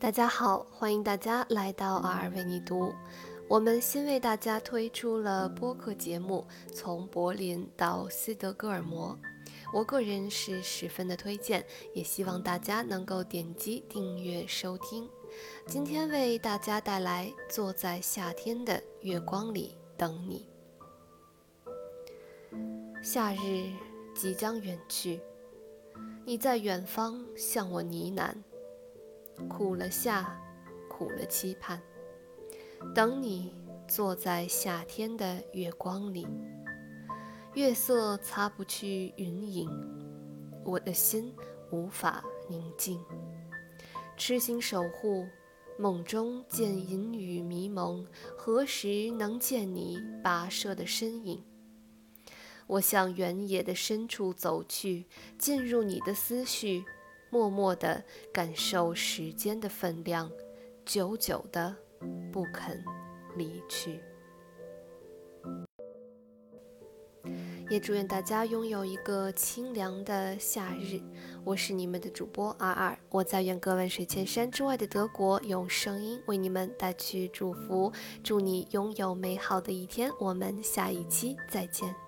大家好，欢迎大家来到尔尔为你读。我们新为大家推出了播客节目《从柏林到斯德哥尔摩》，我个人是十分的推荐，也希望大家能够点击订阅收听。今天为大家带来《坐在夏天的月光里等你》。夏日即将远去，你在远方向我呢喃。苦了夏，苦了期盼，等你坐在夏天的月光里，月色擦不去云影，我的心无法宁静。痴心守护，梦中见银雨迷蒙，何时能见你跋涉的身影？我向原野的深处走去，进入你的思绪。默默地感受时间的分量，久久的不肯离去。也祝愿大家拥有一个清凉的夏日。我是你们的主播二二，我在远隔万水千山之外的德国，用声音为你们带去祝福。祝你拥有美好的一天。我们下一期再见。